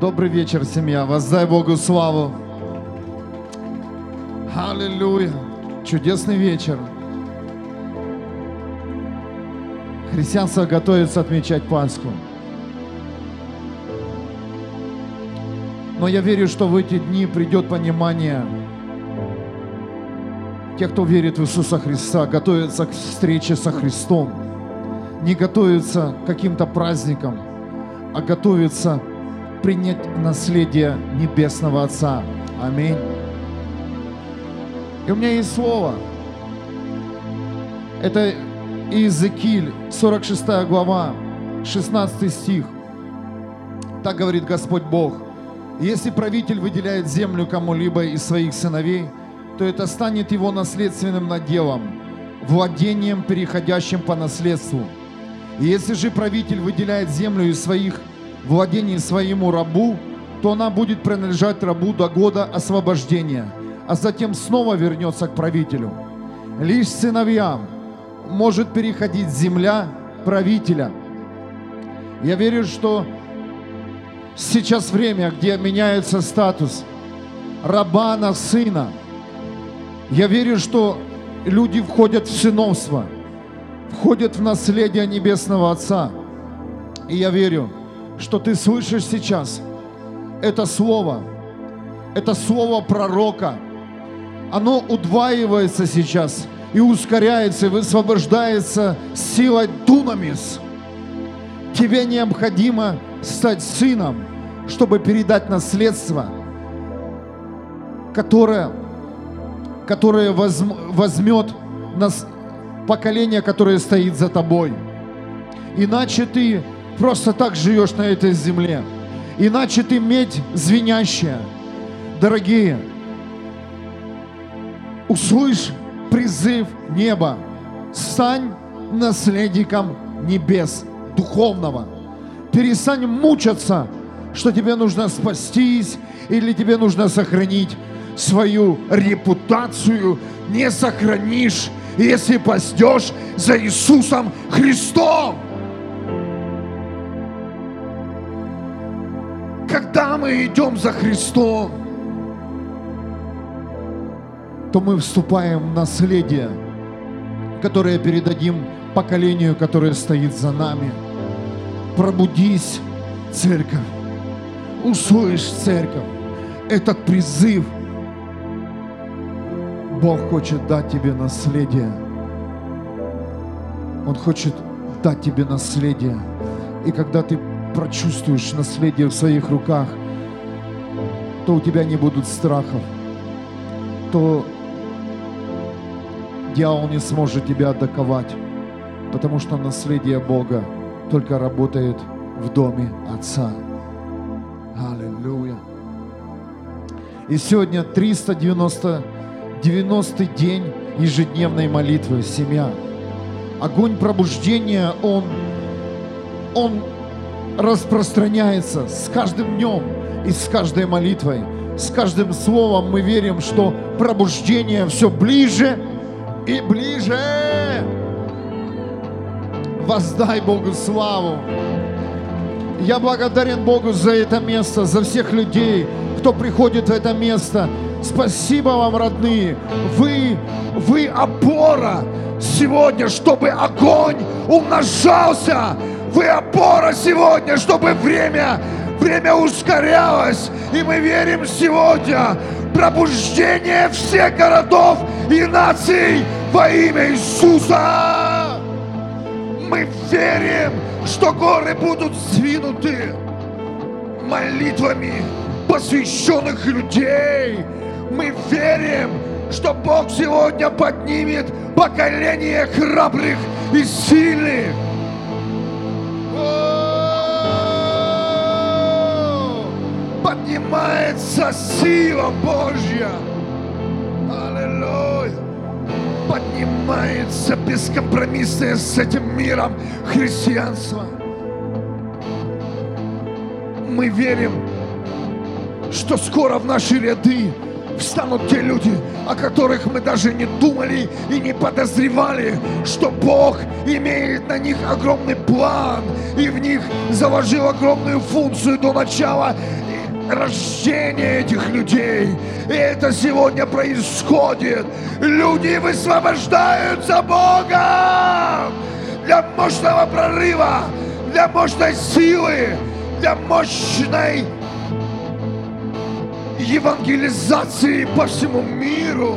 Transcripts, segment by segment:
Добрый вечер, семья. Воздай Богу славу. Аллилуйя. Чудесный вечер. Христианство готовится отмечать Пасху. Но я верю, что в эти дни придет понимание. Те, кто верит в Иисуса Христа, готовятся к встрече со Христом. Не готовятся к каким-то праздникам, а готовятся принять наследие Небесного Отца. Аминь. И у меня есть слово. Это Иезекииль, 46 глава, 16 стих. Так говорит Господь Бог. Если правитель выделяет землю кому-либо из своих сыновей, то это станет его наследственным наделом, владением, переходящим по наследству. И если же правитель выделяет землю из своих владений своему рабу, то она будет принадлежать рабу до года освобождения, а затем снова вернется к правителю. Лишь сыновьям может переходить земля правителя. Я верю, что сейчас время, где меняется статус раба на сына. Я верю, что люди входят в сыновство, входят в наследие Небесного Отца. И я верю, что ты слышишь сейчас это слово, это слово пророка, оно удваивается сейчас и ускоряется, и высвобождается силой Дунамис. Тебе необходимо стать сыном, чтобы передать наследство, которое, которое возьмет нас, поколение, которое стоит за тобой. Иначе ты просто так живешь на этой земле. Иначе ты медь звенящая. Дорогие, услышь призыв неба. Стань наследником небес, духовного. Перестань мучаться, что тебе нужно спастись или тебе нужно сохранить свою репутацию. Не сохранишь, если пастешь за Иисусом Христом. Мы идем за Христом, то мы вступаем в наследие, которое передадим поколению, которое стоит за нами. Пробудись, церковь. Услышь, церковь, этот призыв. Бог хочет дать тебе наследие. Он хочет дать тебе наследие. И когда ты прочувствуешь наследие в своих руках, то у тебя не будут страхов, то дьявол не сможет тебя атаковать, потому что наследие Бога только работает в доме Отца. Аллилуйя. И сегодня 390 90 день ежедневной молитвы, семья. Огонь пробуждения, он, он распространяется с каждым днем и с каждой молитвой. С каждым словом мы верим, что пробуждение все ближе и ближе. Воздай Богу славу. Я благодарен Богу за это место, за всех людей, кто приходит в это место. Спасибо вам, родные. Вы, вы опора сегодня, чтобы огонь умножался. Вы опора сегодня, чтобы время, время ускорялось. И мы верим сегодня пробуждение всех городов и наций во имя Иисуса. Мы верим, что горы будут свинуты молитвами посвященных людей. Мы верим, что Бог сегодня поднимет поколение храбрых и сильных. Поднимается сила Божья. Аллилуйя. Поднимается бескомпромиссное с этим миром христианство. Мы верим, что скоро в наши ряды встанут те люди, о которых мы даже не думали и не подозревали, что Бог имеет на них огромный план и в них заложил огромную функцию до начала рождение этих людей. И это сегодня происходит. Люди высвобождаются Богом для мощного прорыва, для мощной силы, для мощной евангелизации по всему миру.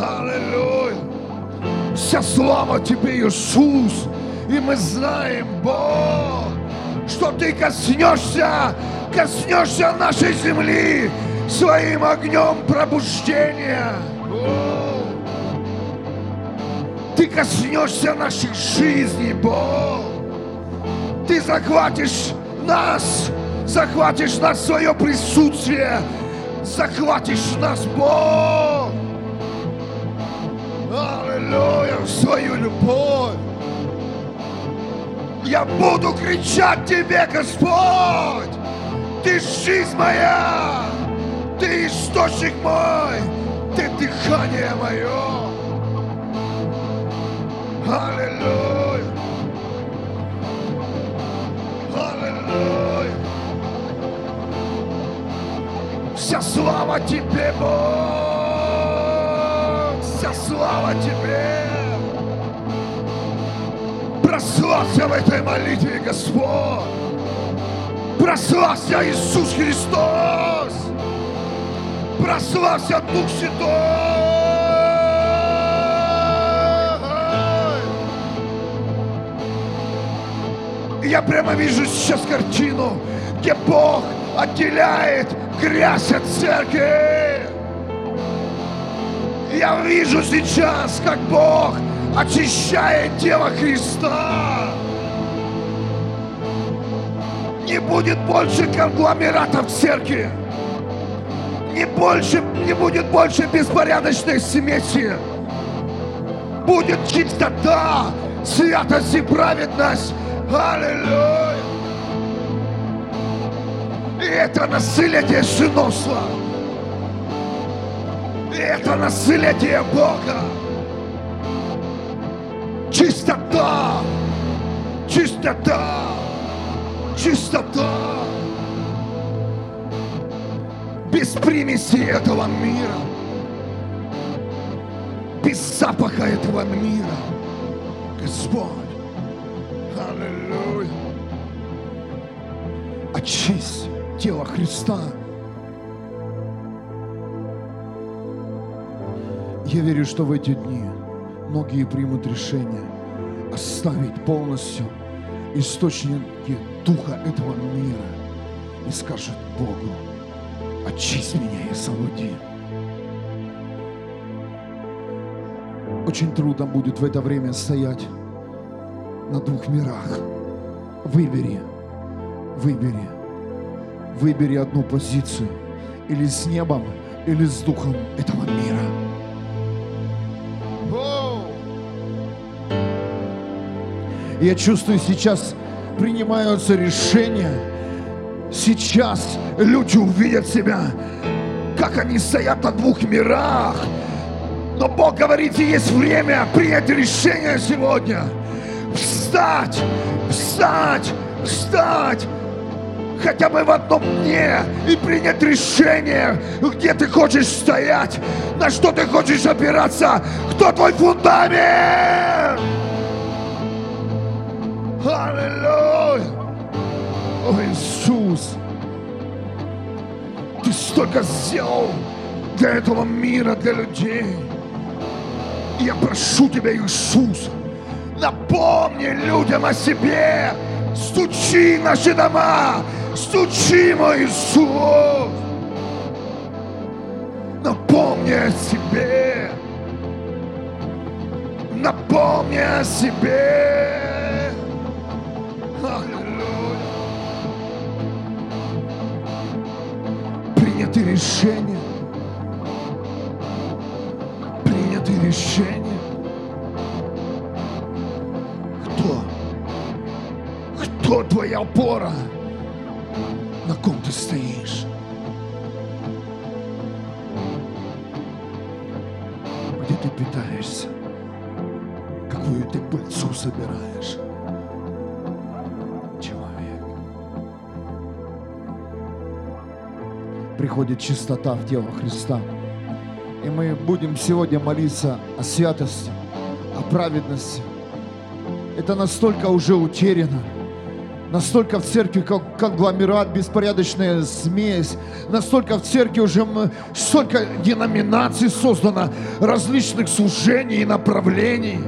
Аллилуйя. Вся слава Тебе, Иисус. И мы знаем, Бог, что Ты коснешься, коснешься нашей земли своим огнем пробуждения. Ты коснешься наших жизней, Бог. Ты захватишь нас, захватишь нас свое присутствие, захватишь нас, Бог. Аллилуйя, свою любовь. Я буду кричать Тебе, Господь! Ты жизнь моя! Ты источник мой! Ты дыхание мое! Аллилуйя! Аллилуйя! Вся слава Тебе, Бог! Вся слава Тебе! Прославься в этой молитве, Господь! Прославься Иисус Христос! Прославься Дух Святой! Я прямо вижу сейчас картину, где Бог отделяет грязь от церкви. Я вижу сейчас, как Бог очищает тело Христа. Не будет больше конгломератов в церкви. Не, больше, не будет больше беспорядочной смеси. Будет чистота, святость и праведность. Аллилуйя! И это наследие сыновства. И это наследие Бога. Чистота! Чистота! Чистота! Без примеси этого мира. Без запаха этого мира. Господь. Аллилуйя. Очисть тело Христа. Я верю, что в эти дни многие примут решение оставить полностью источники духа этого мира и скажут Богу, очисть меня и освободи. Очень трудно будет в это время стоять на двух мирах. Выбери, выбери, выбери одну позицию. Или с небом, или с духом этого мира. Я чувствую, сейчас принимаются решения. Сейчас люди увидят себя, как они стоят на двух мирах. Но Бог говорит, есть время принять решение сегодня. Встать, встать, встать хотя бы в одном дне и принять решение, где ты хочешь стоять, на что ты хочешь опираться, кто твой фундамент. Аллилуйя! О, Иисус! Ты столько сделал для этого мира, для людей. И я прошу тебя, Иисус, напомни людям о себе. Стучи наши дома, стучи, мой Иисус. Напомни о себе. Напомни о себе. Аллилуйя. Приняты решения. Приняты решения. Кто? Кто твоя опора? На ком ты стоишь? Где ты питаешься? Какую ты пыльцу собираешь? Приходит чистота в тело Христа. И мы будем сегодня молиться о святости, о праведности. Это настолько уже утеряно. Настолько в церкви как конгломерат, беспорядочная смесь. Настолько в церкви уже столько деноминаций создано, различных служений и направлений.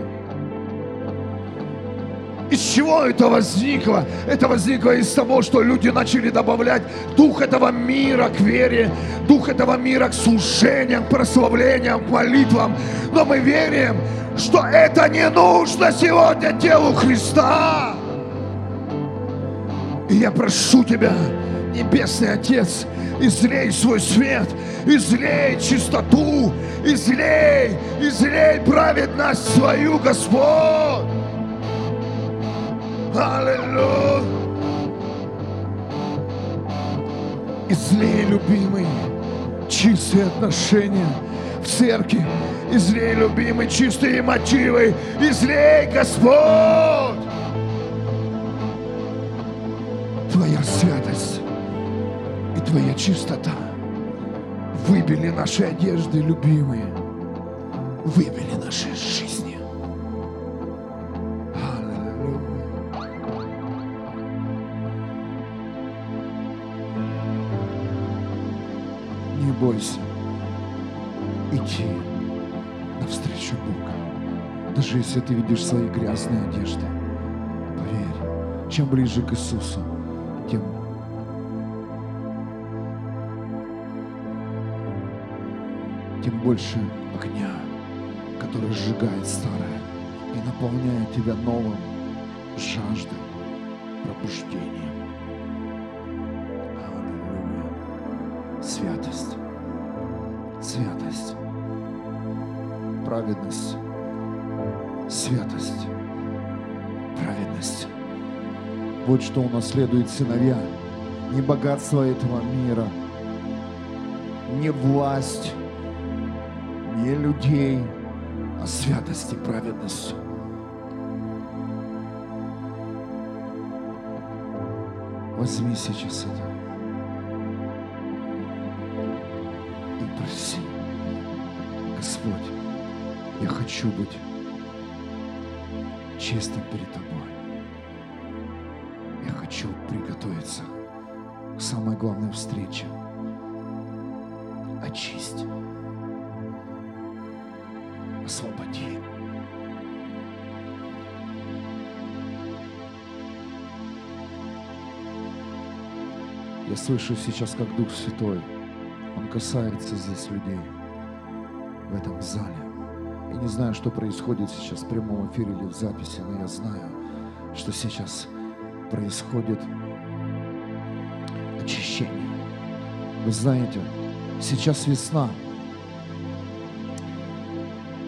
Чего это возникло? Это возникло из того, что люди начали добавлять дух этого мира к вере, дух этого мира к служениям, прославлениям, молитвам. Но мы верим, что это не нужно сегодня телу Христа. И я прошу Тебя, Небесный Отец, излей свой свет, излей чистоту, излей, излей праведность свою, Господь. Аллилуйя. Излей, любимый, чистые отношения в церкви. Излей, любимый, чистые мотивы. Излей, Господь. Твоя святость и Твоя чистота выбили наши одежды, любимые, выбили наши жизни. Бойся идти навстречу Бога, даже если ты видишь свои грязные одежды. Поверь, чем ближе к Иисусу, тем тем больше огня, который сжигает старое и наполняет тебя новым жаждой, пробуждением. Праведность, святость, праведность. Вот что унаследует сыновья. Не богатство этого мира, не власть, не людей, а святость и праведность. Возьми сейчас это хочу быть честным перед Тобой. Я хочу приготовиться к самой главной встрече. Очисть. Освободи. Я слышу сейчас, как Дух Святой, Он касается здесь людей в этом зале. Я не знаю, что происходит сейчас в прямом эфире или в записи, но я знаю, что сейчас происходит очищение. Вы знаете, сейчас весна,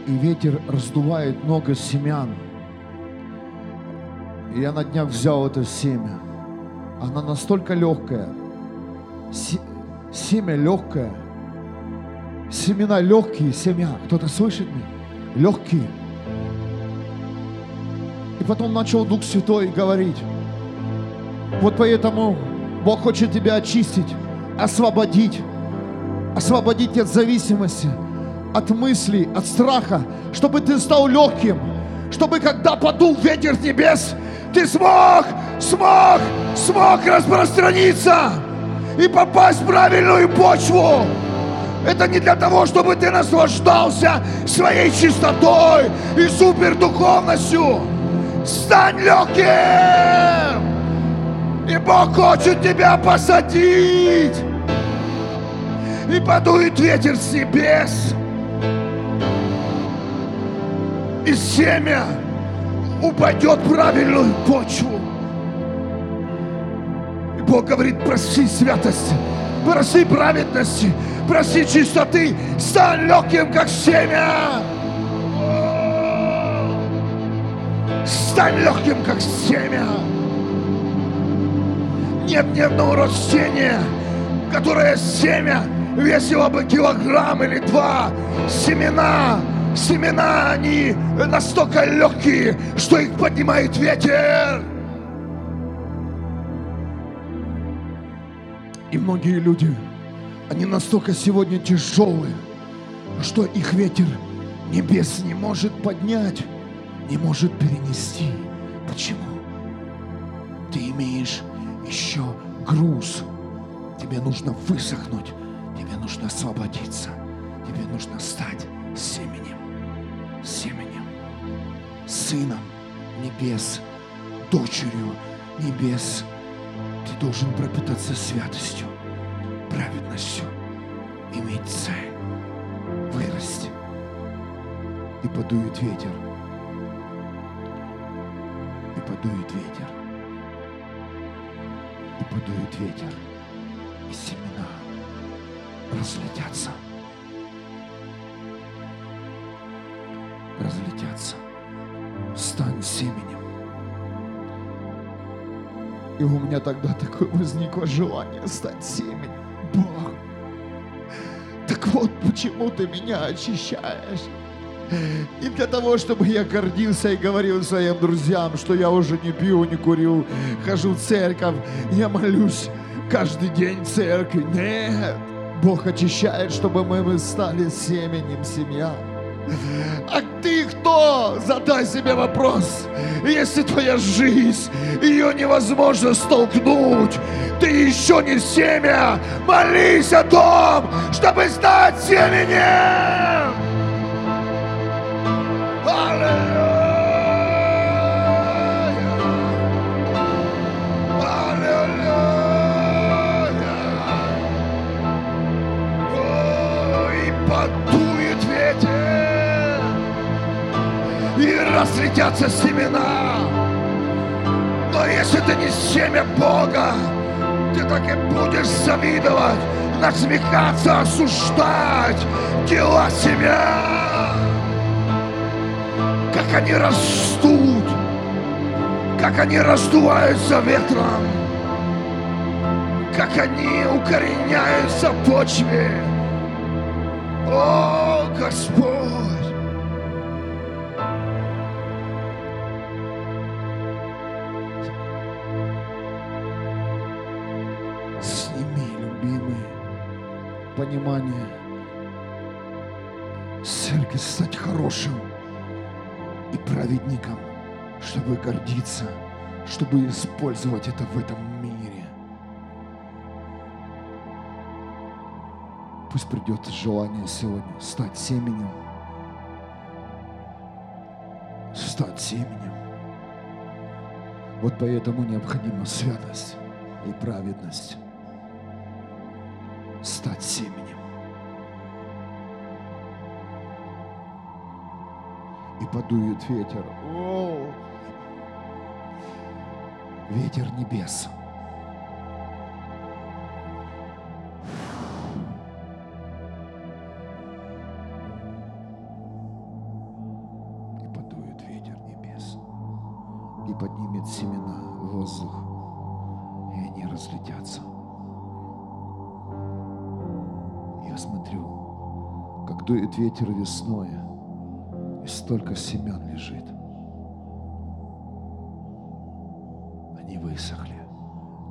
и ветер раздувает много семян. И я на днях взял это семя. Она настолько легкая. Се- семя легкое. Семена легкие, семя. Кто-то слышит меня? Легкие. И потом начал Дух Святой говорить. Вот поэтому Бог хочет тебя очистить, освободить, освободить от зависимости, от мыслей, от страха, чтобы ты стал легким, чтобы когда подул ветер с небес, ты смог, смог, смог распространиться и попасть в правильную почву. Это не для того, чтобы ты наслаждался своей чистотой и супердуховностью. Стань легким! И Бог хочет тебя посадить. И подует ветер с небес. И семя упадет в правильную почву. И Бог говорит, проси святости, проси праведности, проси чистоты, стань легким, как семя. Стань легким, как семя. Нет ни одного растения, которое семя весило бы килограмм или два. Семена, семена, они настолько легкие, что их поднимает ветер. Многие люди Они настолько сегодня тяжелые, что их ветер небес не может поднять, не может перенести. Почему? Ты имеешь еще груз. Тебе нужно высохнуть, тебе нужно освободиться, тебе нужно стать семенем, семенем, сыном небес, дочерью небес. Ты должен пропитаться святостью, праведностью, иметь цель, вырасти. И подует ветер. И подует ветер. И подует ветер. И семена разлетятся. Разлетятся. Стань семенем. И у меня тогда такое возникло желание стать семенем. Бог, так вот почему ты меня очищаешь. И для того, чтобы я гордился и говорил своим друзьям, что я уже не пью, не курю, хожу в церковь, я молюсь каждый день в церкви. Нет, Бог очищает, чтобы мы стали семенем семья. А ты кто? Задай себе вопрос. Если твоя жизнь, ее невозможно столкнуть, ты еще не семя, молись о том, чтобы стать семенем. Разлетятся семена. Но если ты не семя Бога, ты так и будешь завидовать, насмехаться, осуждать дела семя. Как они растут, как они раздуваются ветром, как они укореняются в почве. О, Господь! Понимание. Церковь стать хорошим и праведником, чтобы гордиться, чтобы использовать это в этом мире. Пусть придет желание сегодня стать семенем. Стать семенем. Вот поэтому необходима святость и праведность стать семенем. И подует ветер. О! Ветер небес. И подует ветер небес. И поднимет семена в воздух. И они разлетятся. Смотрю, как дует ветер весной, и столько семян лежит. Они высохли,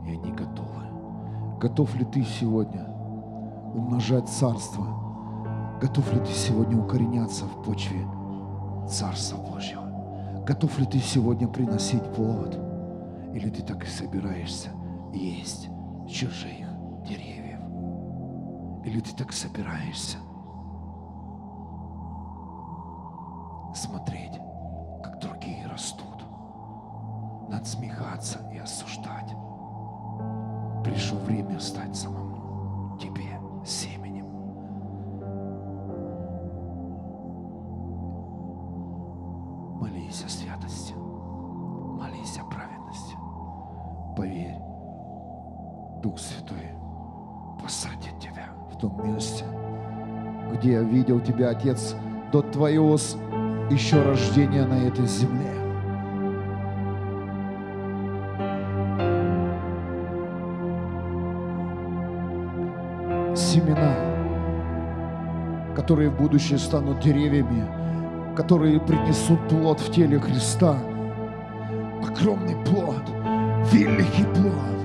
и они готовы. Готов ли ты сегодня умножать царство? Готов ли ты сегодня укореняться в почве Царства Божьего? Готов ли ты сегодня приносить плод? Или ты так и собираешься есть чужих деревьев? Или ты так собираешься смотреть, как другие растут, надсмехаться и осуждать. Пришло время стать самому я видел тебя, Отец, до твоего еще рождения на этой земле. Семена, которые в будущее станут деревьями, которые принесут плод в теле Христа. Огромный плод, великий плод.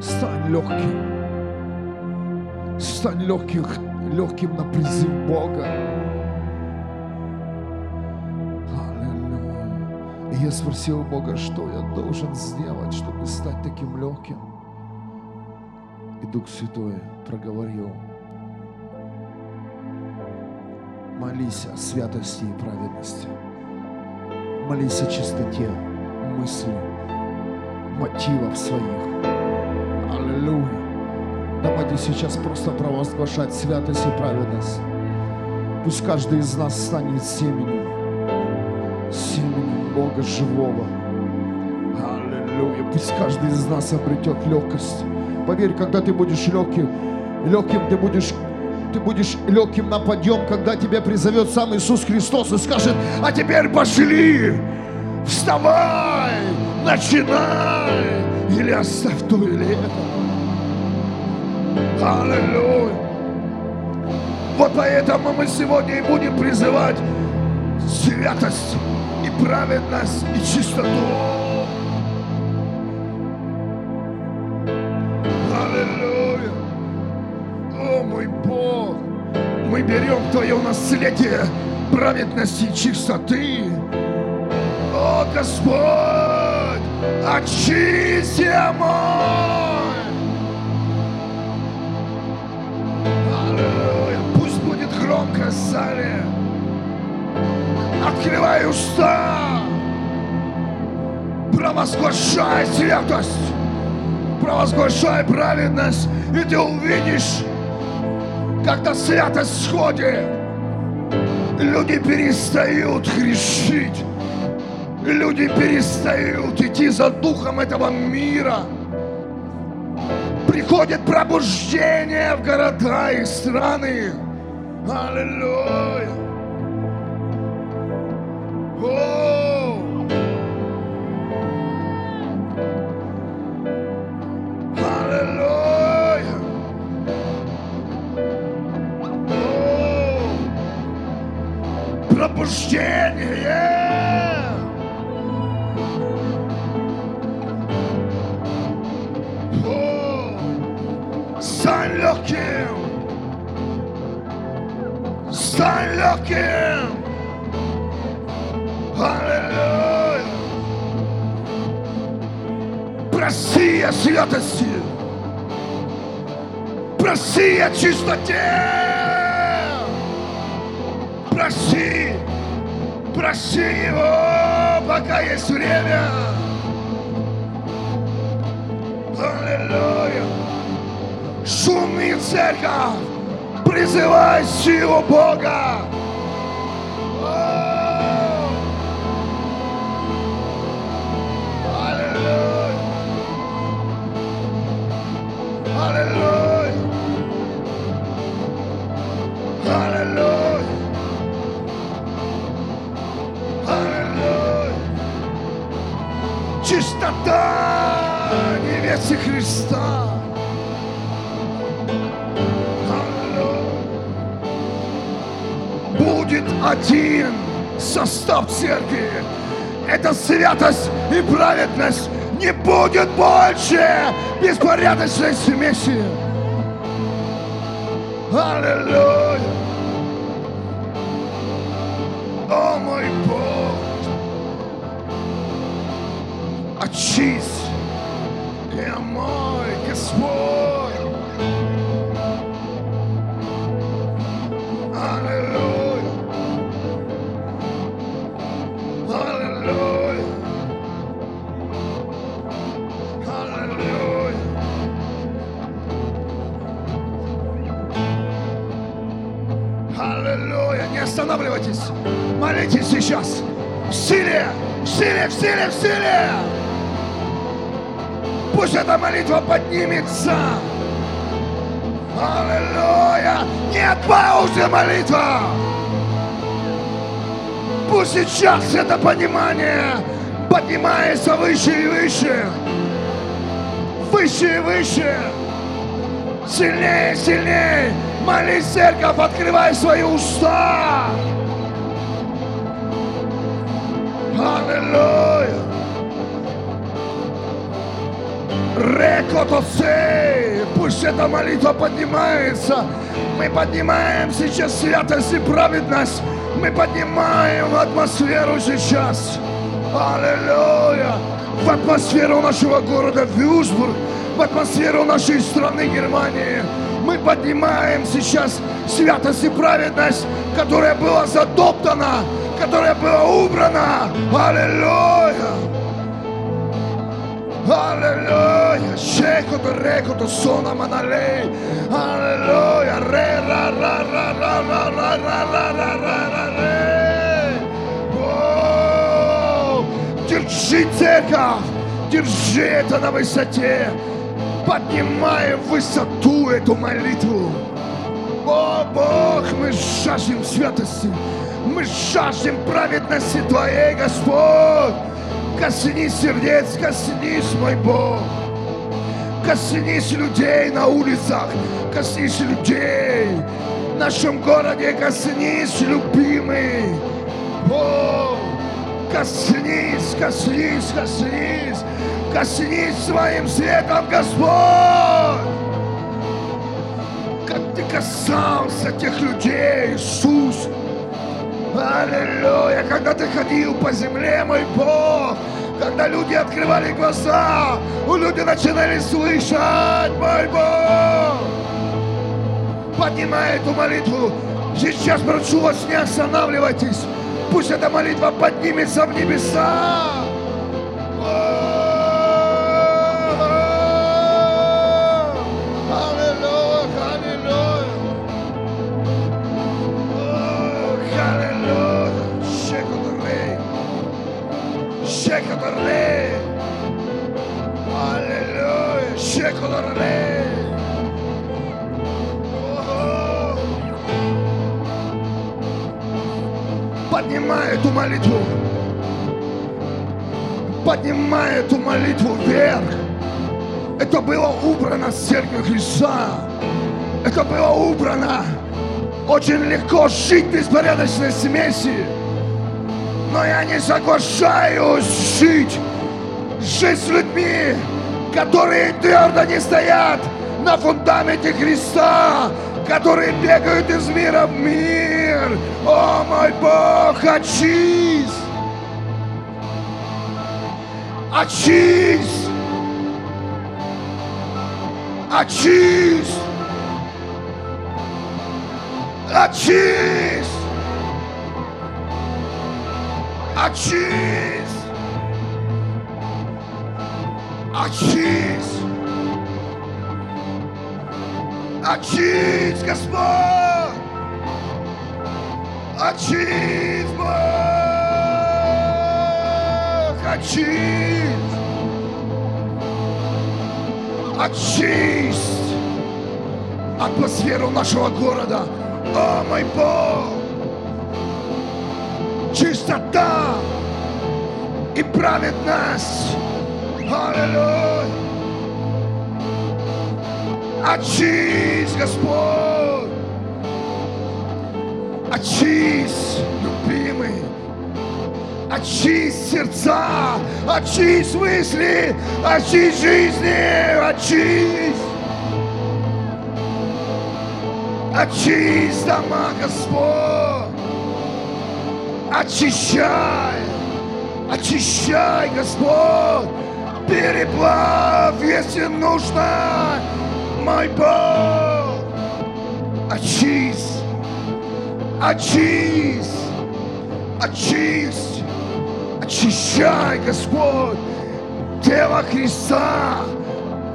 Стань легким. Стань легким, легким на призыв Бога. Аллилуйя. И я спросил Бога, что я должен сделать, чтобы стать таким легким. И Дух Святой проговорил, молись о святости и праведности. Молись о чистоте мысли, мотивов своих. Аллилуйя. Давайте сейчас просто провозглашать святость и праведность. Пусть каждый из нас станет семенем, семенем Бога живого. Аллилуйя. Пусть каждый из нас обретет легкость. Поверь, когда ты будешь легким, легким ты будешь ты будешь легким на подъем, когда тебя призовет сам Иисус Христос и скажет, а теперь пошли, вставай, начинай, или оставь то или это. Аллилуйя. Вот поэтому мы сегодня и будем призывать святость и праведность и чистоту. Аллилуйя. О, мой Бог, мы берем Твое наследие праведности и чистоты. О, Господь, очисти мой. Громко зале. Открывай уста. Провозглашай святость. Провозглашай праведность. И ты увидишь, когда святость сходит, люди перестают грешить. Люди перестают идти за духом этого мира. Приходит пробуждение в города и страны. Аллилуйя. О! Аллилуйя. О! Пробуждение. О! Стань легким. Стань легким. Аллилуйя. Проси о святости. Проси о чистоте. Проси. Проси его, пока есть время. Аллилуйя. Шумный церковь. Призывай силу Бога. Состав церкви. Это святость и праведность. Не будет больше беспорядочной смеси. Аллилуйя. О мой Бог. Очись. Я мой Господь. Молитесь сейчас. В силе, в силе, в силе, в силе. Пусть эта молитва поднимется. Аллилуйя. Нет паузы молитва. Пусть сейчас это понимание поднимается выше и выше. Выше и выше. Сильнее, сильнее. Молись, церковь, открывай свои уста. Аллилуйя. Рекотосе. Пусть эта молитва поднимается. Мы поднимаем сейчас святость и праведность. Мы поднимаем атмосферу сейчас. Аллилуйя. В атмосферу нашего города Вюзбург. В атмосферу нашей страны Германии. Мы поднимаем сейчас святость и праведность, которая была затоптана, которая была убрана. Аллилуйя! Аллилуйя! Шекото, рекото, сона, маналей. Аллилуйя! Ре, ра, ра, ра, ра, ра, ра, ра, ра, ра, ра, ра. О, Держи церковь! Держи это на высоте! Поднимай в высоту эту молитву! О, Бог, мы жаждем святости! Мы жаждем праведности Твоей, Господь! Коснись сердец, коснись, мой Бог! Коснись людей на улицах, коснись людей в нашем городе, коснись, любимый! О, коснись, коснись, коснись! Коснись своим светом, Господь! Как Ты касался тех людей, Иисус! Аллилуйя! Когда Ты ходил по земле, мой Бог! Когда люди открывали глаза, у люди начинали слышать, мой Бог! Поднимай эту молитву! Сейчас прошу вас, не останавливайтесь! Пусть эта молитва поднимется в небеса! Шекотарей. Аллилуйя. Шекотарей. Поднимай эту молитву. Поднимай эту молитву вверх. Это было убрано с церкви Христа. Это было убрано. Очень легко жить беспорядочной смеси. Но я не соглашаюсь жить. Жить с людьми, которые твердо не стоят на фундаменте Христа, которые бегают из мира в мир. О, мой Бог, очись! Очись! Очись! Очись! Очись! Очись! Очись, Господь! Очись, Бог! Очись! Очисть атмосферу нашего города. О, мой Бог! Чистота и праведность. Аллилуйя! Очись, Господь! Очись, любимый! Очись сердца, очись мысли, очись жизни, очись! Очись дома, Господь! Очищай! Очищай, Господь! Переплав, если нужно! Мой Бог! Очись! Очись! Очись! Очищай, Господь! Тело Христа!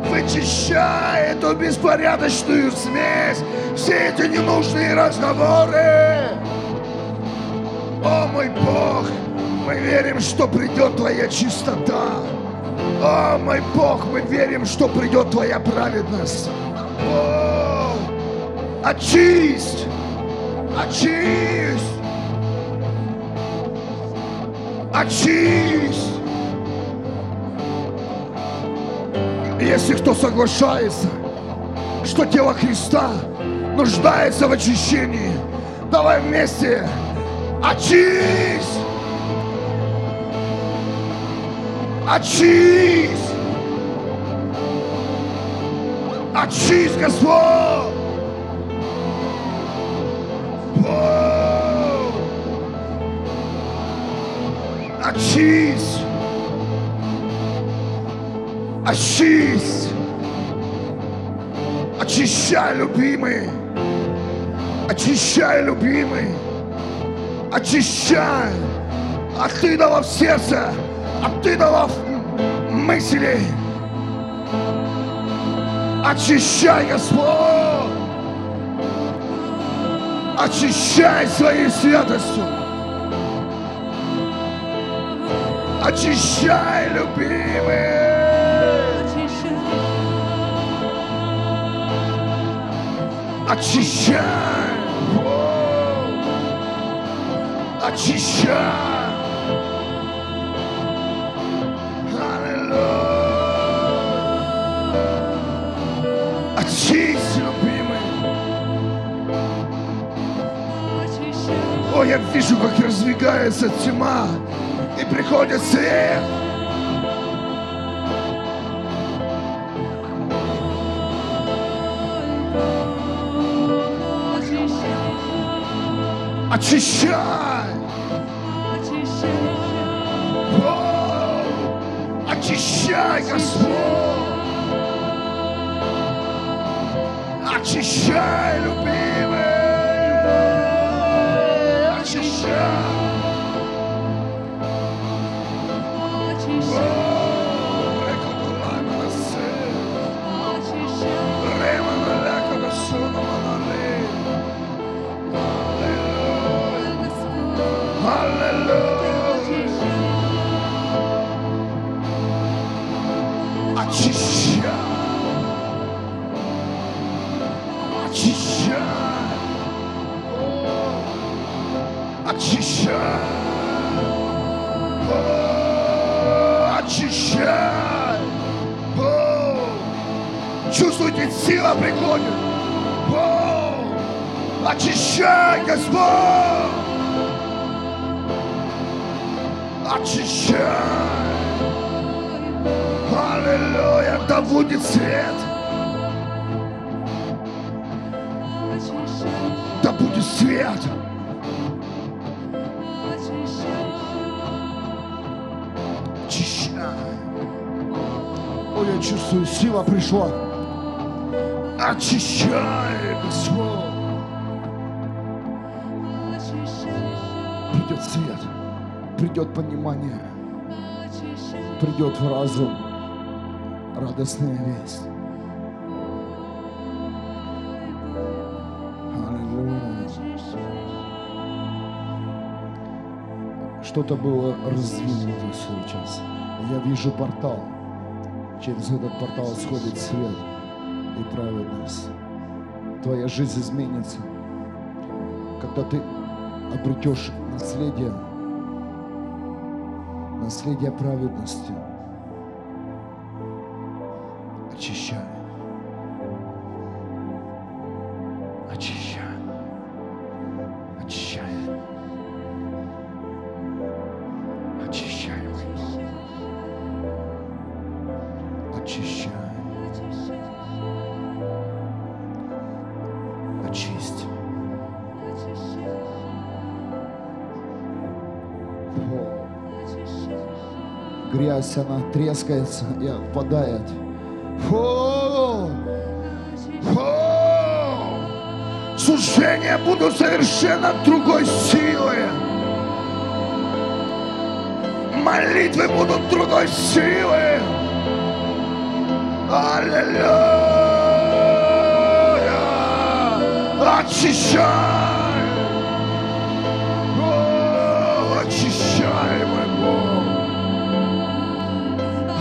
Вычищай эту беспорядочную смесь! Все эти ненужные разговоры! О, мой Бог! Мы верим, что придет Твоя чистота! О, мой Бог, мы верим, что придет Твоя праведность! О, очисть! Очисть! Очисть! Если кто соглашается, что тело Христа нуждается в очищении, давай вместе очись! Очись! Очись, Господь! О! Очись! Очись! Очищай, любимый! Очищай, любимый! Очищай! От идолов сердца! От идолов мыслей! Очищай, Господь! Очищай своей святостью! Очищай, любимый! Очищай! Очищай! Аллилуйя! Очись, любимый! О, я вижу, как раздвигается тьма и приходит свет. Очищай! Очищай! Очищай! Чувствуйте, сила приходит! Очищай, Господь! Очищай! Аллилуйя! Да будет свет! Да будет свет! Чувствую, сила пришла! Очищай, Господь! Придет свет, придет понимание, придет в разум радостная весть. Что-то было раздвинуто сейчас. Я вижу портал. Через этот портал сходит свет и праведность. Твоя жизнь изменится, когда ты обретешь наследие, наследие праведности. Грязь, она трескается и отпадает. Фу! Фу! Суждения будут совершенно другой силы. Молитвы будут другой силы. Аллилуйя! Очищай!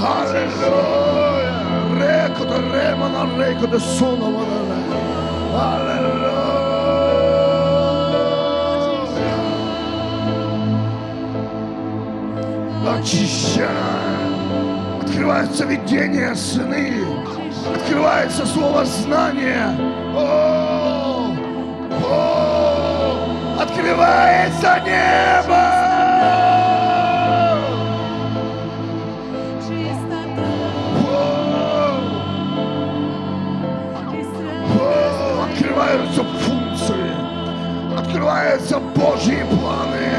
Аллилуйя! Реко да ремана, реко да сонова Аллилуйя! Очищай! Открываются видения сны. Открывается слово знания. О, о, открывается небо. открываются Божьи планы,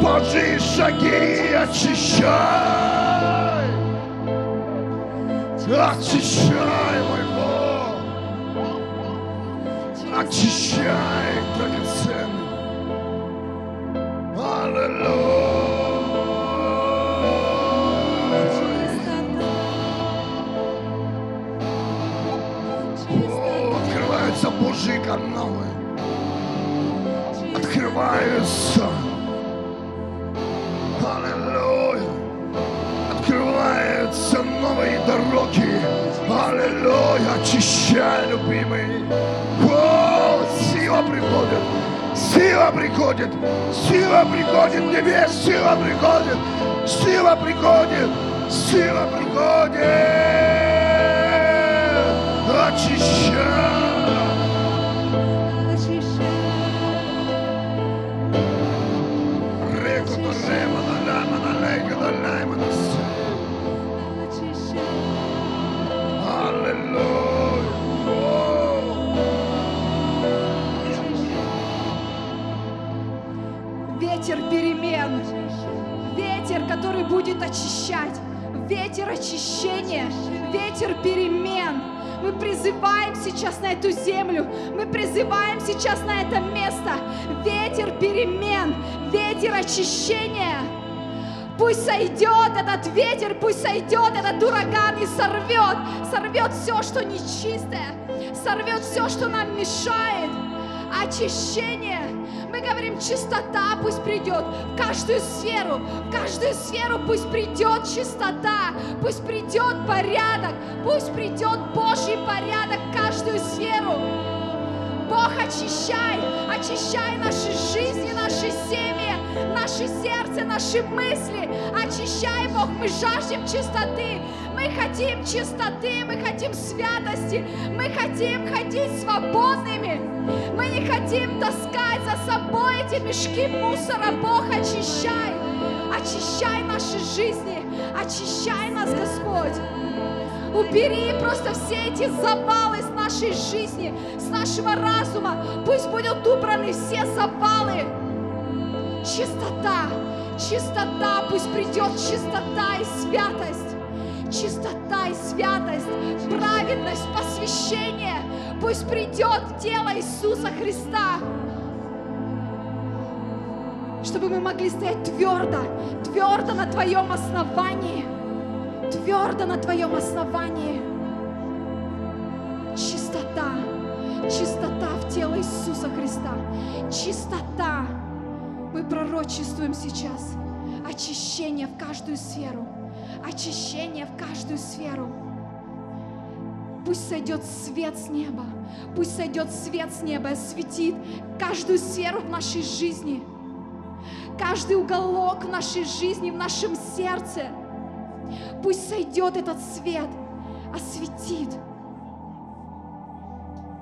Божьи шаги очищай, очищай, мой Бог, очищай драгоценный. Аллилуйя. Божий канал. Открываются. Аллилуйя. Открываются новые дороги. Аллилуйя. Очищай, любимый. О, сила приходит. Сила приходит. Сила приходит. Небес, сила приходит. Сила приходит. Сила приходит. Очищай. Который будет очищать. Ветер очищения. Ветер перемен. Мы призываем сейчас на эту землю. Мы призываем сейчас на это место. Ветер перемен. Ветер очищения. Пусть сойдет этот ветер, пусть сойдет этот ураган и сорвет, сорвет все, что нечистое, сорвет все, что нам мешает. Очищение. Говорим, чистота пусть придет в каждую сферу, в каждую сферу пусть придет чистота, пусть придет порядок, пусть придет Божий порядок в каждую сферу. Бог, очищай, очищай наши жизни, наши семьи, наше сердце, наши мысли. Очищай, Бог, мы жаждем чистоты. Мы хотим чистоты, мы хотим святости, мы хотим ходить свободными. Мы не хотим таскать за собой эти мешки мусора. Бог, очищай, очищай наши жизни, очищай нас, Господь. Убери просто все эти завалы с нашей жизни, с нашего разума. Пусть будут убраны все завалы. Чистота, чистота, пусть придет чистота и святость. Чистота и святость, праведность, посвящение. Пусть придет тело Иисуса Христа. Чтобы мы могли стоять твердо, твердо на Твоем основании твердо на твоем основании. Чистота, чистота в тело Иисуса Христа, чистота. Мы пророчествуем сейчас очищение в каждую сферу, очищение в каждую сферу. Пусть сойдет свет с неба, пусть сойдет свет с неба осветит каждую сферу в нашей жизни, каждый уголок в нашей жизни, в нашем сердце – Пусть сойдет этот свет, осветит,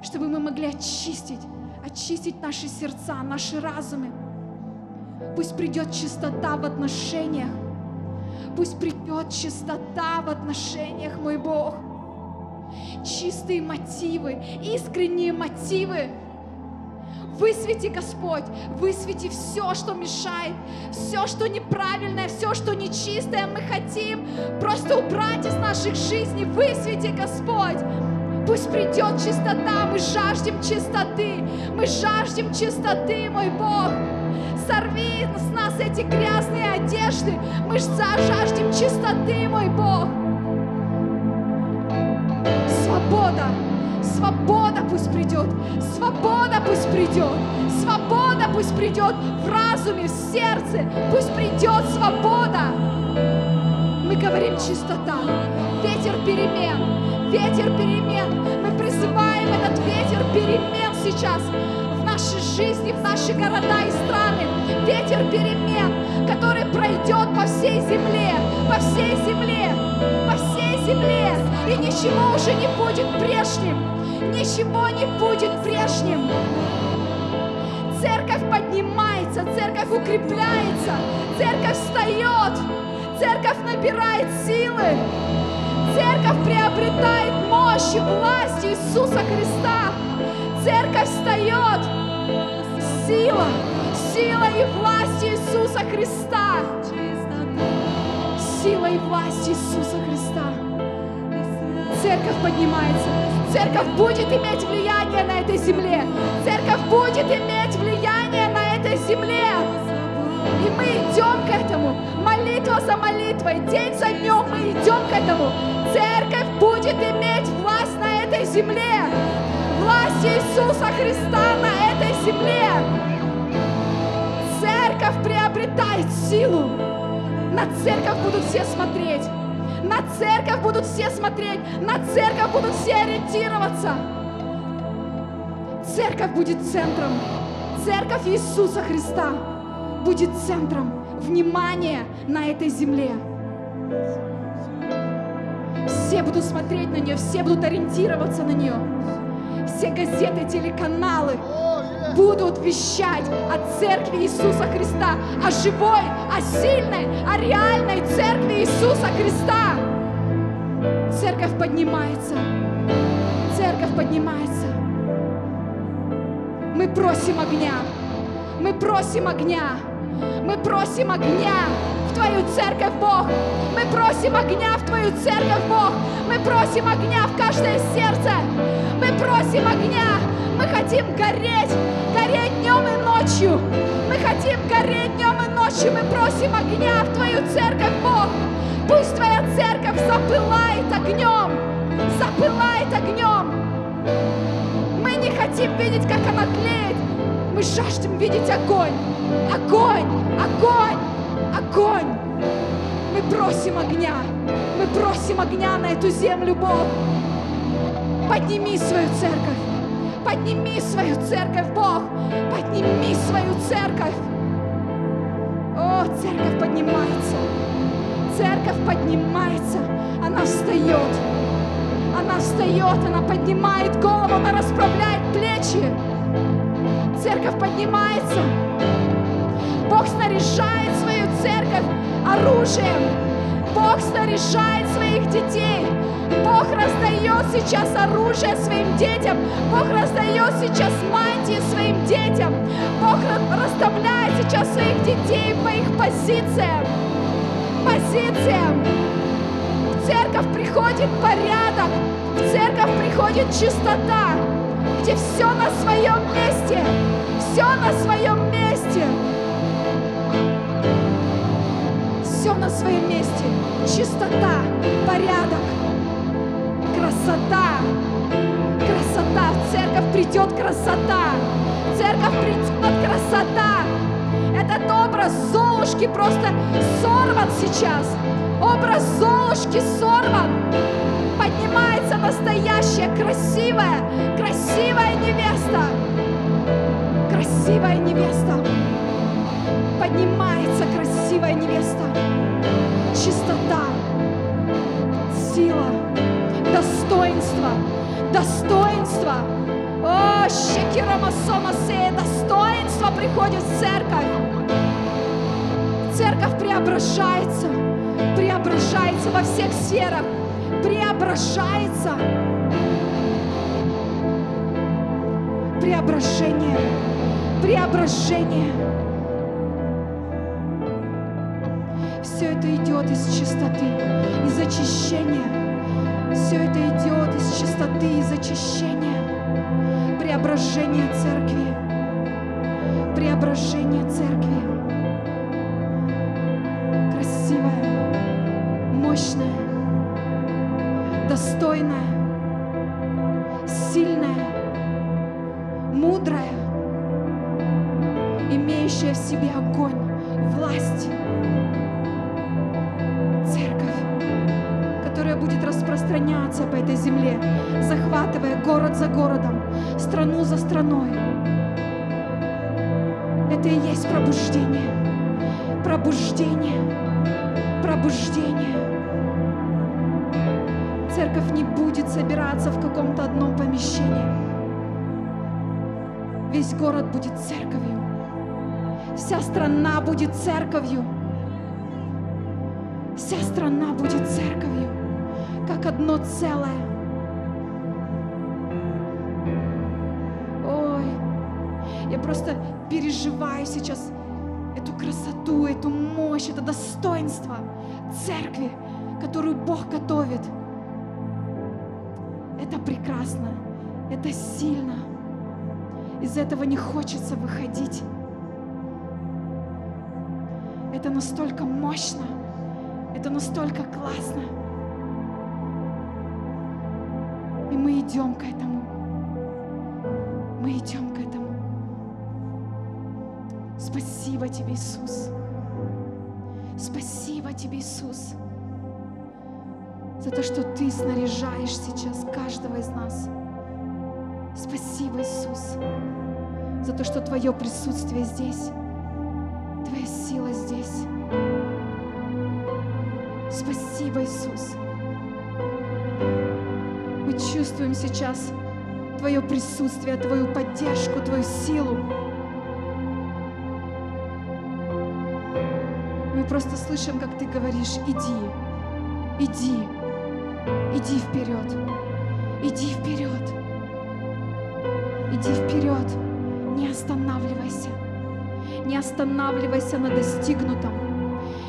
чтобы мы могли очистить, очистить наши сердца, наши разумы. Пусть придет чистота в отношениях. Пусть придет чистота в отношениях, мой Бог. Чистые мотивы, искренние мотивы. Высвети, Господь, высвети все, что мешает, все, что неправильное, все, что нечистое. Мы хотим просто убрать из наших жизней. Высвети, Господь. Пусть придет чистота, мы жаждем чистоты, мы жаждем чистоты, мой Бог. Сорви с нас эти грязные одежды, мы жаждем чистоты, мой Бог. Свобода, свобода пусть придет, свобода пусть придет, свобода пусть придет в разуме, в сердце, пусть придет свобода. Мы говорим чистота, ветер перемен, ветер перемен. Мы призываем этот ветер перемен сейчас в нашей жизни, в наши города и страны. Ветер перемен, который пройдет по всей земле, по всей земле, по всей земле. И ничего уже не будет прежним, ничего не будет прежним. Церковь поднимается, церковь укрепляется, церковь встает, церковь набирает силы, церковь приобретает мощь и власть Иисуса Христа. Церковь встает, сила, силой и властью Иисуса Христа. Сила и власть Иисуса Христа. Церковь поднимается. Церковь будет иметь влияние на этой земле. Церковь будет иметь влияние на этой земле. И мы идем к этому. Молитва за молитвой, день за днем мы идем к этому. Церковь будет иметь власть на этой земле. Власть Иисуса Христа на этой земле. Церковь приобретает силу. На церковь будут все смотреть. На церковь будут все смотреть. На церковь будут все ориентироваться. Церковь будет центром. Церковь Иисуса Христа будет центром внимания на этой земле. Все будут смотреть на нее, все будут ориентироваться на нее. Все газеты, телеканалы будут вещать о церкви Иисуса Христа, о живой, о сильной, о реальной церкви Иисуса Христа. Церковь поднимается. Церковь поднимается. Мы просим огня. Мы просим огня. Мы просим огня в Твою церковь, Бог. Мы просим огня в Твою церковь, Бог. Мы просим огня в каждое сердце. Мы просим огня. Мы хотим гореть, гореть днем и ночью. Мы хотим гореть днем и ночью. Мы просим огня в Твою церковь, Бог. Пусть Твоя церковь запылает огнем. Запылает огнем. Мы не хотим видеть, как она тлеет. Мы жаждем видеть огонь. Огонь, огонь, огонь. Мы просим огня. Мы просим огня на эту землю, Бог. Подними свою церковь. Подними свою церковь, Бог. Подними свою церковь. О, церковь поднимается. Церковь поднимается. Она встает. Она встает, она поднимает голову, она расправляет плечи. Церковь поднимается. Бог снаряжает свою церковь оружием. Бог снаряжает своих детей. Бог раздает сейчас оружие своим детям. Бог раздает сейчас мантии своим детям. Бог расставляет сейчас своих детей по их позициям. Позициям. В церковь приходит порядок. В церковь приходит чистота, где все на своем месте. Все на своем месте. Все на своем месте. Чистота, порядок, красота. Красота. В церковь придет красота. В церковь придет красота. Этот образ Золушки просто сорван сейчас. Образ Золушки сорван. Поднимается настоящая, красивая, красивая невеста. Красивая невеста. Поднимается красивая невеста. Чистота, сила, достоинство, достоинство. О, Шекирамасомасея, достоинство приходит в церковь. Церковь преображается, преображается во всех сферах, преображается. Преображение, преображение. Все это идет из чистоты, из очищения. Все это идет из чистоты, из очищения. Преображение церкви. Преображение церкви. Вся страна будет церковью. Вся страна будет церковью, как одно целое. Ой, Я просто переживаю сейчас эту красоту, эту мощь, это достоинство церкви, которую Бог готовит. Это прекрасно, это сильно. Из этого не хочется выходить. Это настолько мощно, это настолько классно. И мы идем к этому. Мы идем к этому. Спасибо тебе, Иисус. Спасибо тебе, Иисус, за то, что ты снаряжаешь сейчас каждого из нас. Спасибо, Иисус, за то, что Твое присутствие здесь, сила здесь. Спасибо, Иисус. Мы чувствуем сейчас Твое присутствие, Твою поддержку, Твою силу. Мы просто слышим, как Ты говоришь, иди, иди, иди вперед, иди вперед, иди вперед, не останавливайся, не останавливайся на достигнутом,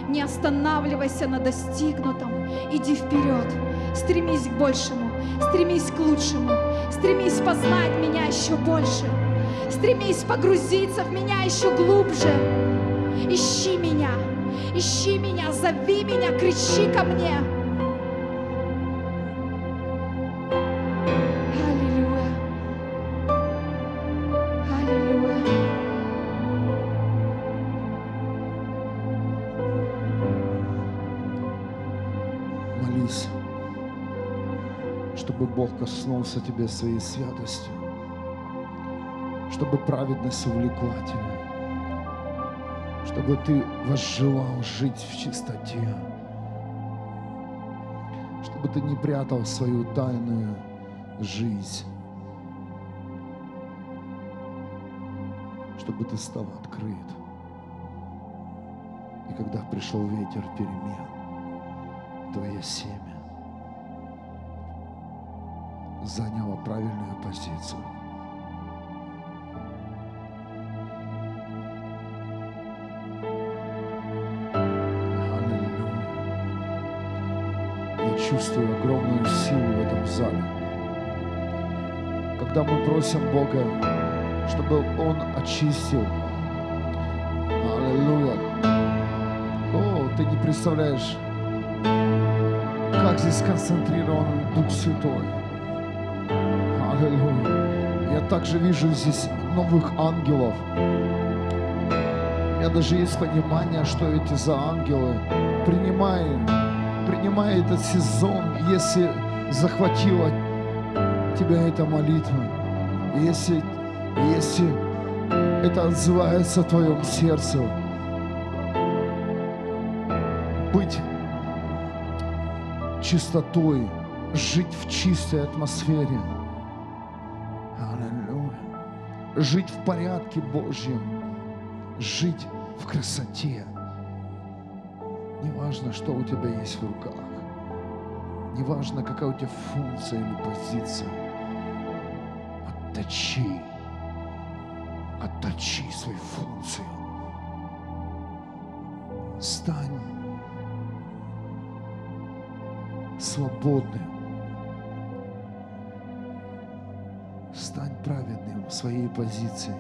не останавливайся на достигнутом, иди вперед, стремись к большему, стремись к лучшему, стремись познать меня еще больше, стремись погрузиться в меня еще глубже. Ищи меня, ищи меня, зови меня, кричи ко мне. Бог коснулся тебя своей святостью, чтобы праведность увлекла тебя, чтобы ты возжелал жить в чистоте, чтобы ты не прятал свою тайную жизнь, чтобы ты стал открыт. И когда пришел ветер перемен, твое семя заняло правильную позицию. Аллилуйя. Я чувствую огромную силу в этом зале. Когда мы просим Бога, чтобы Он очистил. Аллилуйя. О, ты не представляешь, как здесь сконцентрирован Дух Святой. Аллилуйя. Я также вижу здесь новых ангелов. Меня даже есть понимание, что эти за ангелы. Принимай, принимай этот сезон, если захватила тебя эта молитва. Если, если это отзывается в твоем сердце, быть чистотой, жить в чистой атмосфере. Жить в порядке Божьем, жить в красоте. Неважно, что у тебя есть в руках. Неважно, какая у тебя функция или позиция. Отточи. Отточи свою функцию. Стань свободным. Своей позиции.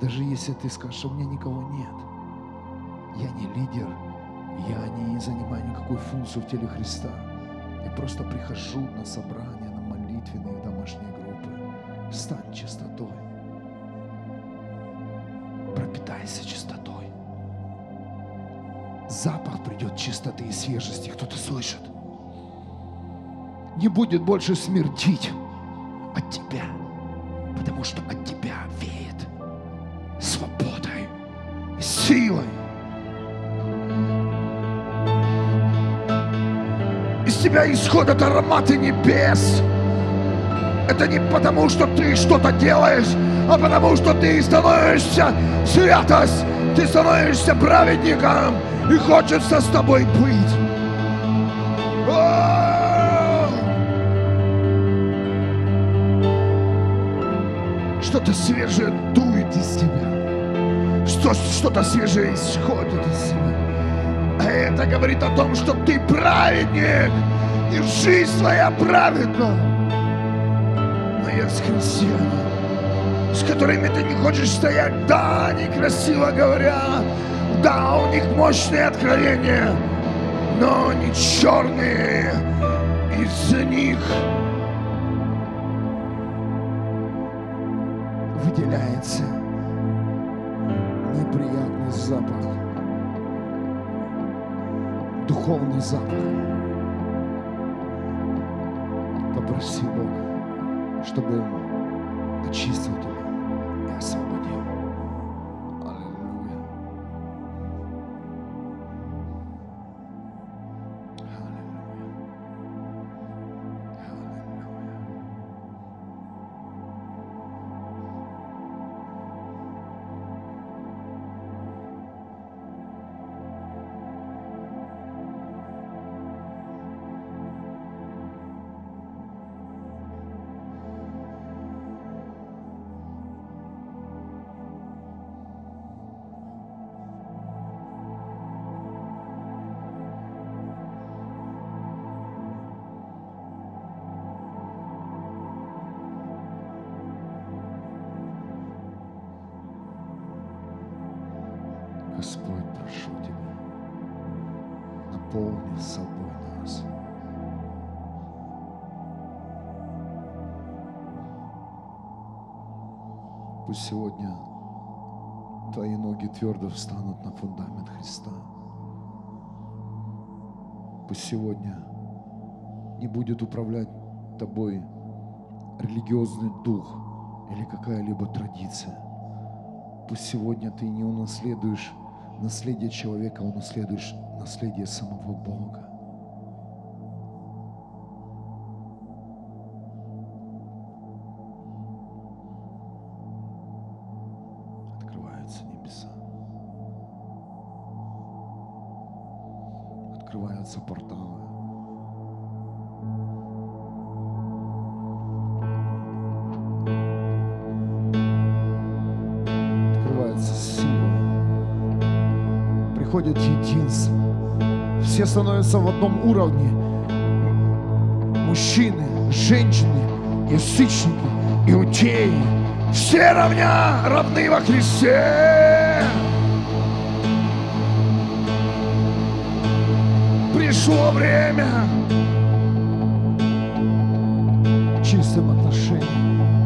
Даже если ты скажешь, что у меня никого нет. Я не лидер, я не занимаю никакую функцию в теле Христа. Я просто прихожу на собрания, на молитвенные, домашние группы. Стань чистотой. Пропитайся чистотой. Запах придет чистоты и свежести. Кто-то слышит? Не будет больше смердить от тебя, потому что от тебя веет свободой, силой. Из тебя исходят ароматы небес. Это не потому, что ты что-то делаешь, а потому, что ты становишься святость, ты становишься праведником и хочется с тобой быть. Что-то свежее дует из тебя. Что, что-то свежее исходит из тебя. А это говорит о том, что ты праведник, и жизнь твоя праведна. Но есть христиане, с которыми ты не хочешь стоять. Да, они красиво говорят, да, у них мощные откровения, но они черные, из-за них выделяется неприятный запах, духовный запах. Попроси Бога, чтобы Он очистил тебя Пусть сегодня Твои ноги твердо встанут на фундамент Христа. Пусть сегодня не будет управлять Тобой религиозный дух или какая-либо традиция. Пусть сегодня ты не унаследуешь наследие человека, а унаследуешь наследие самого Бога. Становятся в одном уровне. Мужчины, женщины, язычники, иудеи. Все равня равны во Христе. Пришло время чистым отношениям.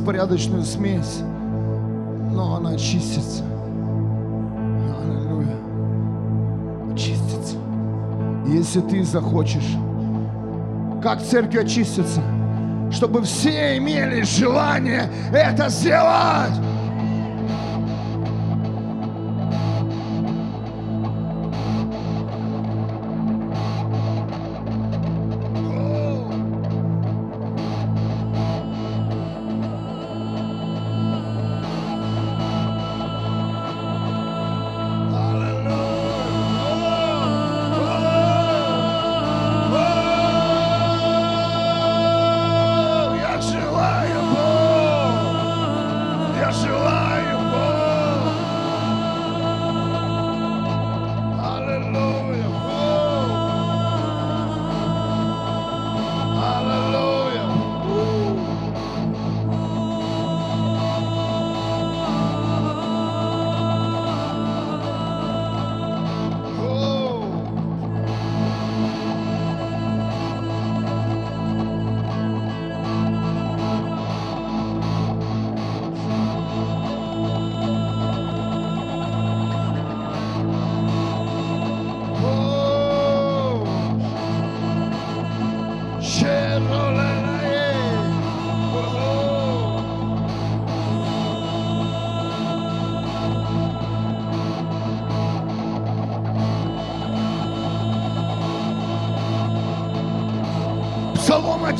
Беспорядочную смесь, но она очистится. Аллилуйя. Очистится. И Если ты захочешь, как церковь очистится, чтобы все имели желание это сделать.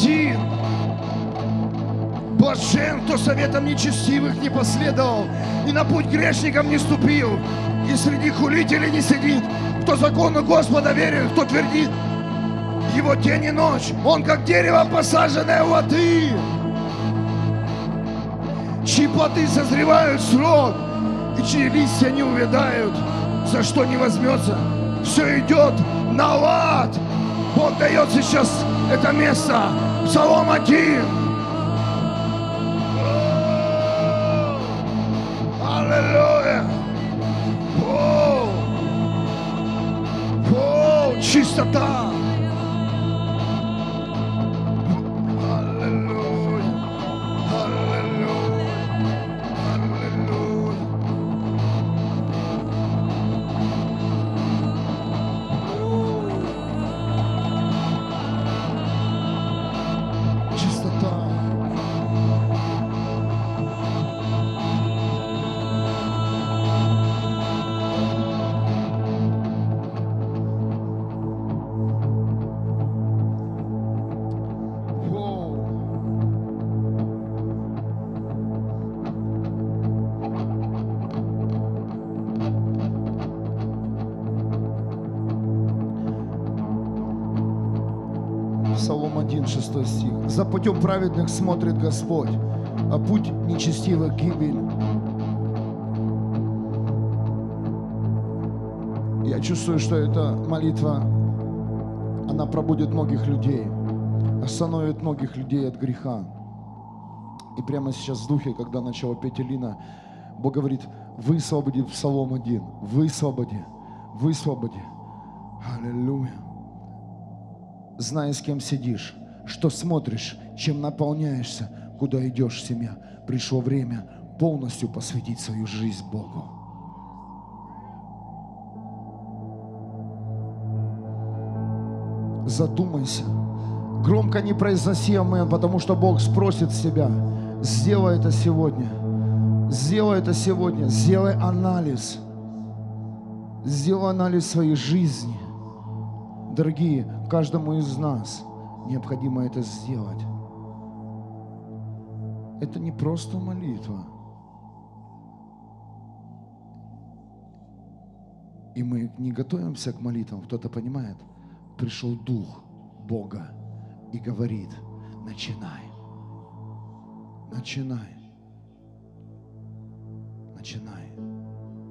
Один. Блажен, кто советом нечестивых не последовал, и на путь грешникам не ступил, и среди хулителей не сидит, кто закону Господа верит, кто твердит, его день и ночь, он как дерево, посаженное у воды, чьи плоды созревают срок, и чьи листья не увядают, за что не возьмется, все идет на лад. Бог дает сейчас это место. Псалом 1. Аллилуйя. Чистота. 1, 6 стих. «За путем праведных смотрит Господь, а путь нечестивых гибель». Я чувствую, что эта молитва, она пробудет многих людей, остановит многих людей от греха. И прямо сейчас в духе, когда начала петь Элина, Бог говорит, высвободи Псалом 1, высвободи, высвободи. Аллилуйя зная, с кем сидишь, что смотришь, чем наполняешься, куда идешь, семья. Пришло время полностью посвятить свою жизнь Богу. Задумайся. Громко не произноси амен, потому что Бог спросит с тебя. Сделай это сегодня. Сделай это сегодня. Сделай анализ. Сделай анализ своей жизни. Дорогие, каждому из нас необходимо это сделать. Это не просто молитва. И мы не готовимся к молитвам. Кто-то понимает? Пришел Дух Бога и говорит, начинай. Начинай. Начинай.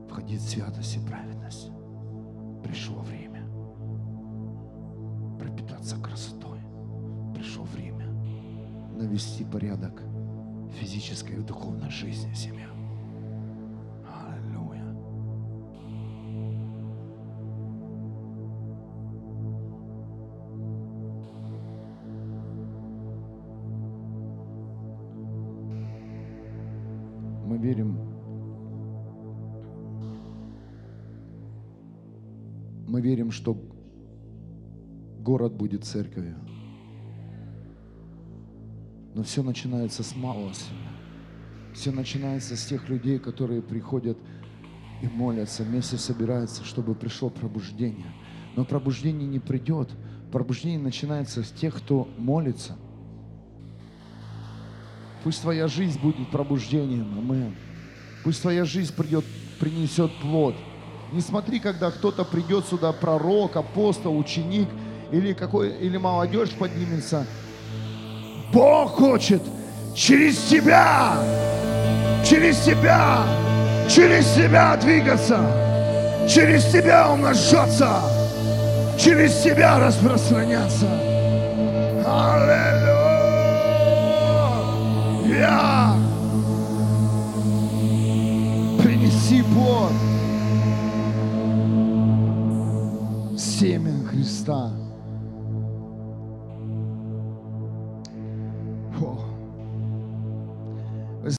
Входить в святость и праведность. Пришло время пропитаться красотой. Пришло время навести порядок в физической и духовной жизни семья. Аллилуйя. Мы верим, мы верим, что город будет церковью. Но все начинается с малого. Все начинается с тех людей, которые приходят и молятся, вместе собираются, чтобы пришло пробуждение. Но пробуждение не придет. Пробуждение начинается с тех, кто молится. Пусть твоя жизнь будет пробуждением. Амен. Пусть твоя жизнь придет, принесет плод. Не смотри, когда кто-то придет сюда, пророк, апостол, ученик, или, какой, или молодежь поднимется. Бог хочет через тебя, через тебя, через тебя двигаться, через тебя умножаться, через тебя распространяться. Аллилуйя! Принеси плод. Семя Христа.